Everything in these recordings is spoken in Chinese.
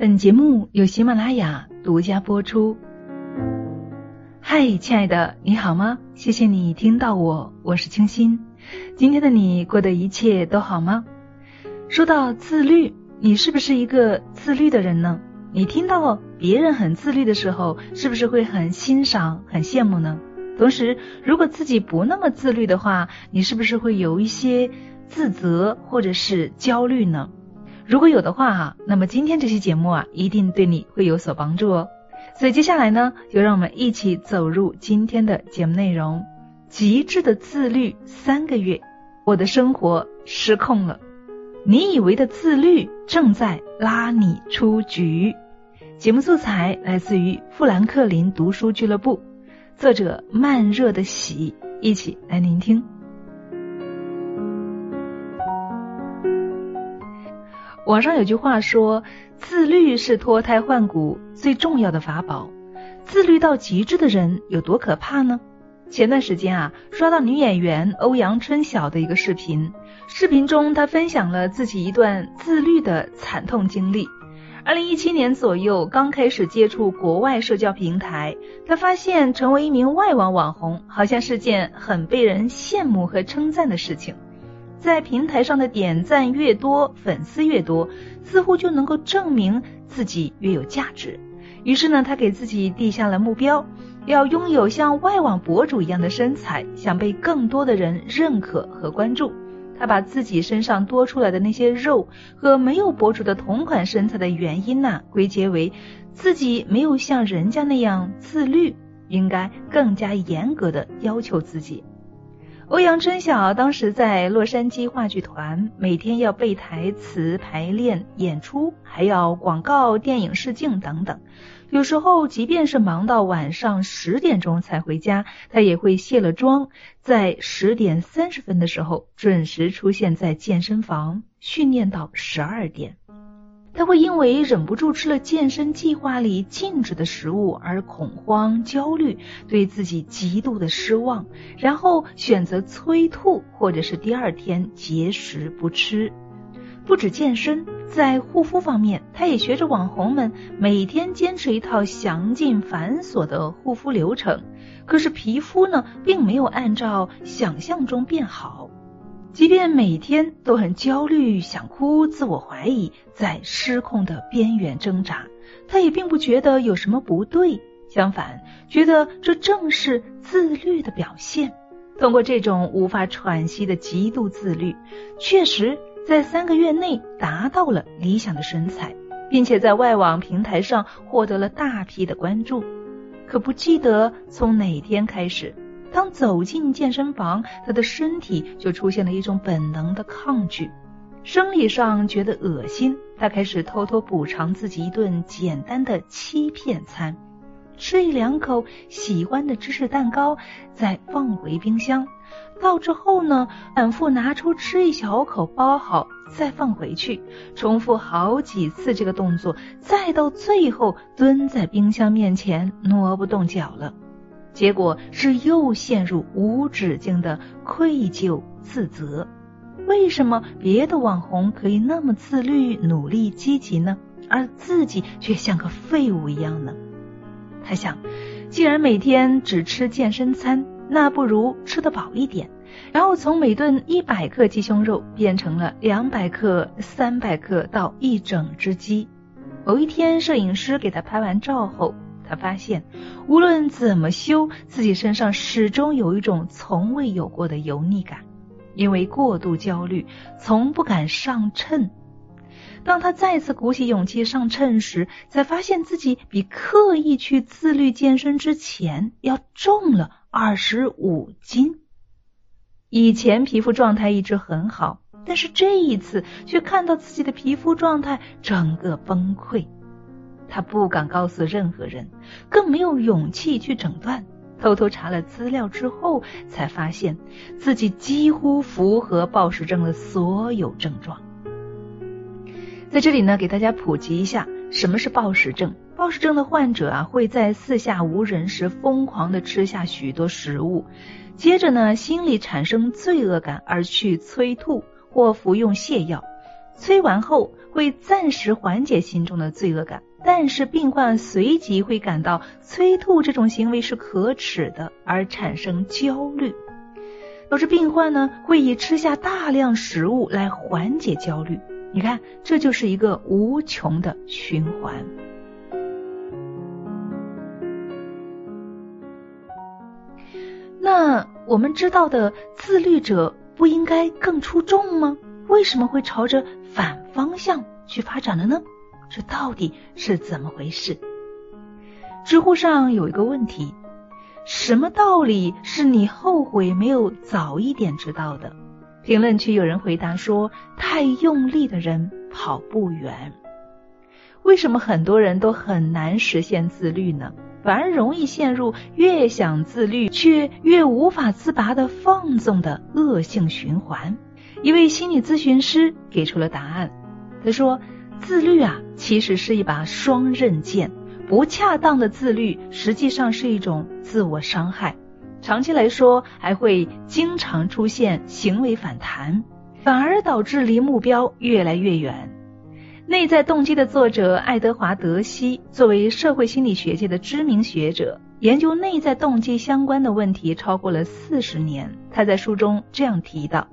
本节目由喜马拉雅独家播出。嗨，亲爱的，你好吗？谢谢你听到我，我是清新。今天的你过得一切都好吗？说到自律，你是不是一个自律的人呢？你听到别人很自律的时候，是不是会很欣赏、很羡慕呢？同时，如果自己不那么自律的话，你是不是会有一些自责或者是焦虑呢？如果有的话哈，那么今天这期节目啊，一定对你会有所帮助哦。所以接下来呢，就让我们一起走入今天的节目内容：极致的自律三个月，我的生活失控了。你以为的自律正在拉你出局。节目素材来自于富兰克林读书俱乐部，作者慢热的喜，一起来聆听。网上有句话说，自律是脱胎换骨最重要的法宝。自律到极致的人有多可怕呢？前段时间啊，刷到女演员欧阳春晓的一个视频，视频中她分享了自己一段自律的惨痛经历。二零一七年左右，刚开始接触国外社交平台，她发现成为一名外网网红，好像是件很被人羡慕和称赞的事情。在平台上的点赞越多，粉丝越多，似乎就能够证明自己越有价值。于是呢，他给自己定下了目标，要拥有像外网博主一样的身材，想被更多的人认可和关注。他把自己身上多出来的那些肉和没有博主的同款身材的原因呢，归结为自己没有像人家那样自律，应该更加严格的要求自己。欧阳春晓当时在洛杉矶话剧团，每天要背台词、排练、演出，还要广告、电影试镜等等。有时候，即便是忙到晚上十点钟才回家，他也会卸了妆，在十点三十分的时候准时出现在健身房训练到十二点。他会因为忍不住吃了健身计划里禁止的食物而恐慌、焦虑，对自己极度的失望，然后选择催吐，或者是第二天节食不吃。不止健身，在护肤方面，他也学着网红们每天坚持一套详尽繁琐的护肤流程。可是皮肤呢，并没有按照想象中变好。即便每天都很焦虑、想哭、自我怀疑，在失控的边缘挣扎，他也并不觉得有什么不对，相反，觉得这正是自律的表现。通过这种无法喘息的极度自律，确实在三个月内达到了理想的身材，并且在外网平台上获得了大批的关注。可不记得从哪天开始。当走进健身房，他的身体就出现了一种本能的抗拒，生理上觉得恶心。他开始偷偷补偿自己一顿简单的欺骗餐，吃一两口喜欢的芝士蛋糕，再放回冰箱。到之后呢，反复拿出吃一小口，包好再放回去，重复好几次这个动作，再到最后蹲在冰箱面前挪不动脚了。结果是又陷入无止境的愧疚自责。为什么别的网红可以那么自律、努力、积极呢？而自己却像个废物一样呢？他想，既然每天只吃健身餐，那不如吃得饱一点，然后从每顿一百克鸡胸肉变成了两百克、三百克到一整只鸡。某一天，摄影师给他拍完照后。他发现，无论怎么修，自己身上始终有一种从未有过的油腻感，因为过度焦虑，从不敢上秤。当他再次鼓起勇气上称时，才发现自己比刻意去自律健身之前要重了二十五斤。以前皮肤状态一直很好，但是这一次却看到自己的皮肤状态整个崩溃。他不敢告诉任何人，更没有勇气去诊断。偷偷查了资料之后，才发现自己几乎符合暴食症的所有症状。在这里呢，给大家普及一下什么是暴食症。暴食症的患者啊，会在四下无人时疯狂的吃下许多食物，接着呢，心里产生罪恶感而去催吐或服用泻药。催完后，会暂时缓解心中的罪恶感，但是病患随即会感到催吐这种行为是可耻的，而产生焦虑，导致病患呢会以吃下大量食物来缓解焦虑。你看，这就是一个无穷的循环。那我们知道的自律者不应该更出众吗？为什么会朝着反方向去发展了呢？这到底是怎么回事？知乎上有一个问题：什么道理是你后悔没有早一点知道的？评论区有人回答说：“太用力的人跑不远。”为什么很多人都很难实现自律呢？反而容易陷入越想自律却越无法自拔的放纵的恶性循环。一位心理咨询师给出了答案。他说：“自律啊，其实是一把双刃剑。不恰当的自律实际上是一种自我伤害。”长期来说，还会经常出现行为反弹，反而导致离目标越来越远。内在动机的作者爱德华·德西作为社会心理学界的知名学者，研究内在动机相关的问题超过了四十年。他在书中这样提到：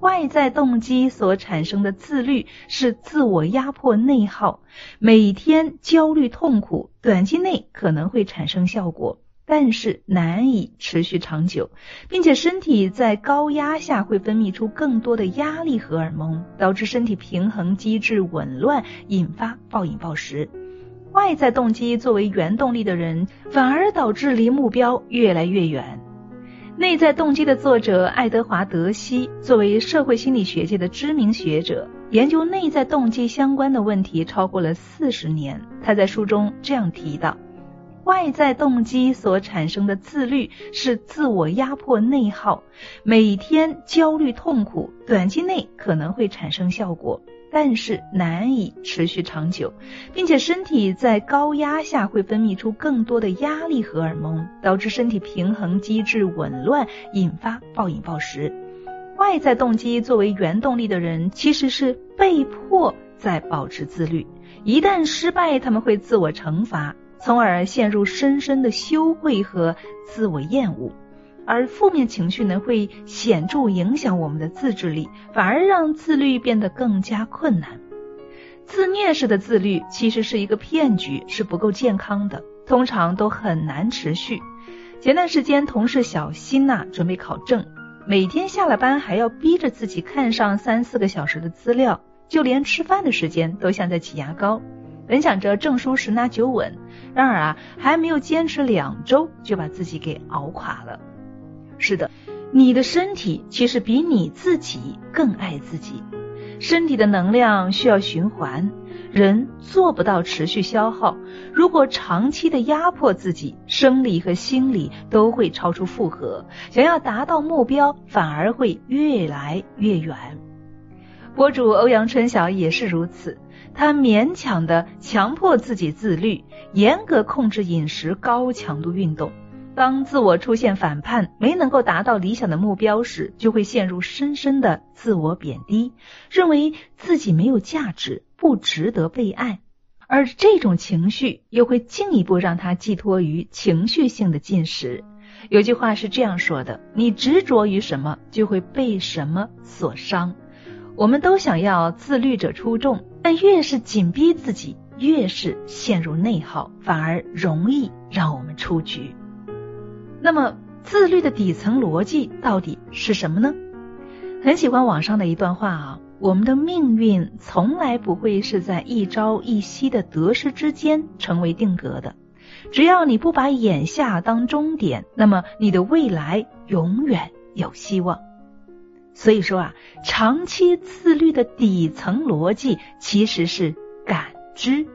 外在动机所产生的自律是自我压迫内耗，每天焦虑痛苦，短期内可能会产生效果。但是难以持续长久，并且身体在高压下会分泌出更多的压力荷尔蒙，导致身体平衡机制紊乱，引发暴饮暴食。外在动机作为原动力的人，反而导致离目标越来越远。内在动机的作者爱德华·德西作为社会心理学界的知名学者，研究内在动机相关的问题超过了四十年。他在书中这样提到。外在动机所产生的自律是自我压迫内耗，每天焦虑痛苦，短期内可能会产生效果，但是难以持续长久，并且身体在高压下会分泌出更多的压力荷尔蒙，导致身体平衡机制紊乱，引发暴饮暴食。外在动机作为原动力的人，其实是被迫在保持自律，一旦失败，他们会自我惩罚。从而陷入深深的羞愧和自我厌恶，而负面情绪呢会显著影响我们的自制力，反而让自律变得更加困难。自虐式的自律其实是一个骗局，是不够健康的，通常都很难持续。前段时间，同事小新呐准备考证，每天下了班还要逼着自己看上三四个小时的资料，就连吃饭的时间都像在挤牙膏。本想着证书十拿九稳，然而啊，还没有坚持两周就把自己给熬垮了。是的，你的身体其实比你自己更爱自己。身体的能量需要循环，人做不到持续消耗。如果长期的压迫自己，生理和心理都会超出负荷，想要达到目标，反而会越来越远。博主欧阳春晓也是如此。他勉强的强迫自己自律，严格控制饮食，高强度运动。当自我出现反叛，没能够达到理想的目标时，就会陷入深深的自我贬低，认为自己没有价值，不值得被爱。而这种情绪又会进一步让他寄托于情绪性的进食。有句话是这样说的：你执着于什么，就会被什么所伤。我们都想要自律者出众。但越是紧逼自己，越是陷入内耗，反而容易让我们出局。那么，自律的底层逻辑到底是什么呢？很喜欢网上的一段话啊，我们的命运从来不会是在一朝一夕的得失之间成为定格的。只要你不把眼下当终点，那么你的未来永远有希望。所以说啊，长期自律的底层逻辑其实是感知。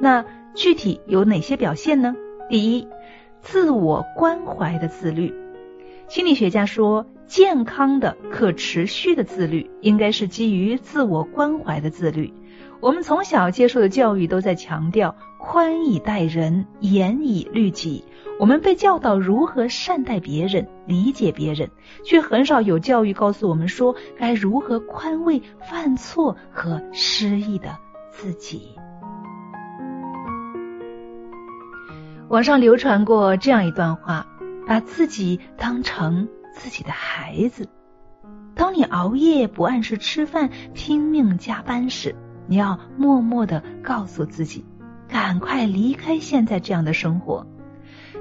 那具体有哪些表现呢？第一，自我关怀的自律。心理学家说，健康的、可持续的自律，应该是基于自我关怀的自律。我们从小接受的教育都在强调宽以待人，严以律己。我们被教导如何善待别人、理解别人，却很少有教育告诉我们说该如何宽慰犯错和失意的自己。网上流传过这样一段话：把自己当成自己的孩子。当你熬夜不按时吃饭、拼命加班时，你要默默的告诉自己，赶快离开现在这样的生活。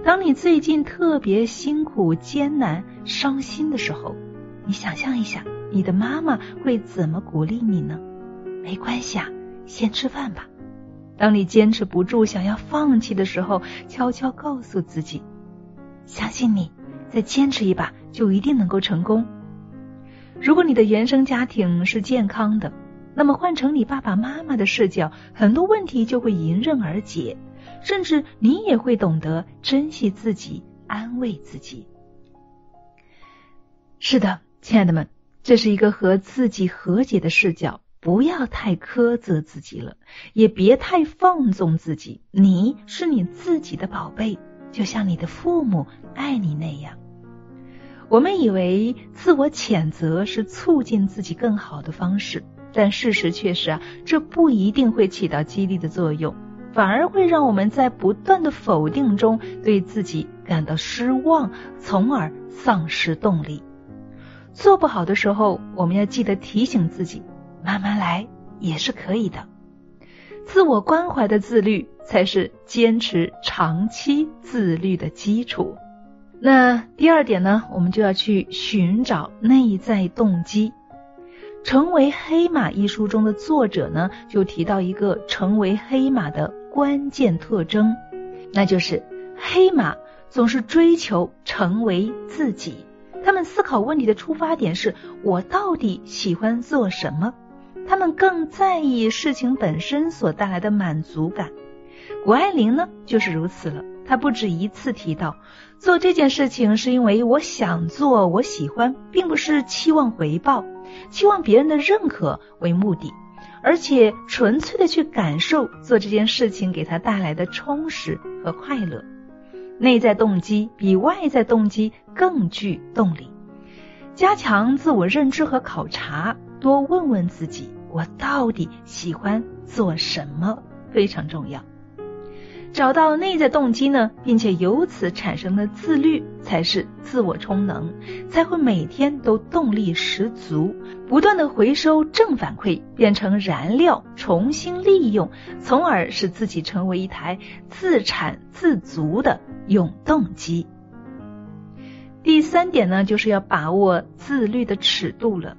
当你最近特别辛苦、艰难、伤心的时候，你想象一下，你的妈妈会怎么鼓励你呢？没关系啊，先吃饭吧。当你坚持不住、想要放弃的时候，悄悄告诉自己，相信你，再坚持一把，就一定能够成功。如果你的原生家庭是健康的，那么换成你爸爸妈妈的视角，很多问题就会迎刃而解。甚至你也会懂得珍惜自己，安慰自己。是的，亲爱的们，这是一个和自己和解的视角。不要太苛责自己了，也别太放纵自己。你是你自己的宝贝，就像你的父母爱你那样。我们以为自我谴责是促进自己更好的方式，但事实却是啊，这不一定会起到激励的作用。反而会让我们在不断的否定中对自己感到失望，从而丧失动力。做不好的时候，我们要记得提醒自己，慢慢来也是可以的。自我关怀的自律才是坚持长期自律的基础。那第二点呢，我们就要去寻找内在动机。成为黑马一书中的作者呢，就提到一个成为黑马的。关键特征，那就是黑马总是追求成为自己。他们思考问题的出发点是我到底喜欢做什么？他们更在意事情本身所带来的满足感。谷爱凌呢，就是如此了。她不止一次提到，做这件事情是因为我想做，我喜欢，并不是期望回报，期望别人的认可为目的。而且纯粹的去感受做这件事情给他带来的充实和快乐，内在动机比外在动机更具动力。加强自我认知和考察，多问问自己，我到底喜欢做什么，非常重要。找到内在动机呢，并且由此产生的自律，才是自我充能，才会每天都动力十足，不断的回收正反馈，变成燃料，重新利用，从而使自己成为一台自产自足的永动机。第三点呢，就是要把握自律的尺度了。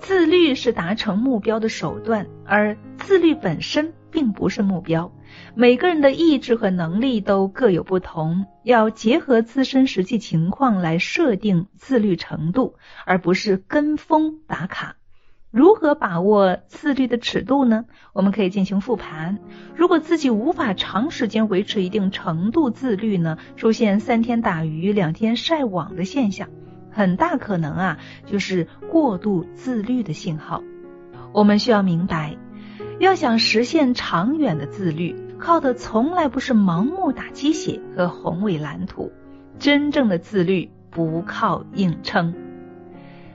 自律是达成目标的手段，而自律本身并不是目标。每个人的意志和能力都各有不同，要结合自身实际情况来设定自律程度，而不是跟风打卡。如何把握自律的尺度呢？我们可以进行复盘。如果自己无法长时间维持一定程度自律呢，出现三天打鱼两天晒网的现象，很大可能啊就是过度自律的信号。我们需要明白。要想实现长远的自律，靠的从来不是盲目打鸡血和宏伟蓝图。真正的自律不靠硬撑。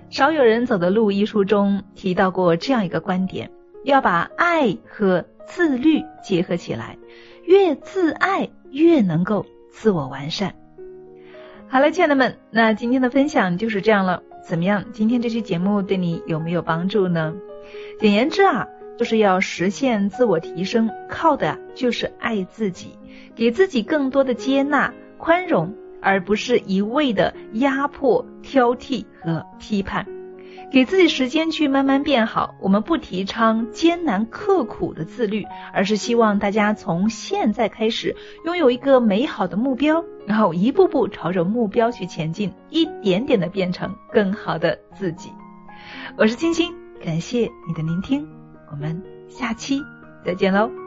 少有人走的路一书中提到过这样一个观点：要把爱和自律结合起来，越自爱越能够自我完善。好了，亲爱的们，那今天的分享就是这样了。怎么样？今天这期节目对你有没有帮助呢？简言之啊。就是要实现自我提升，靠的就是爱自己，给自己更多的接纳、宽容，而不是一味的压迫、挑剔和批判。给自己时间去慢慢变好。我们不提倡艰难刻苦的自律，而是希望大家从现在开始拥有一个美好的目标，然后一步步朝着目标去前进，一点点的变成更好的自己。我是青青，感谢你的聆听。我们下期再见喽。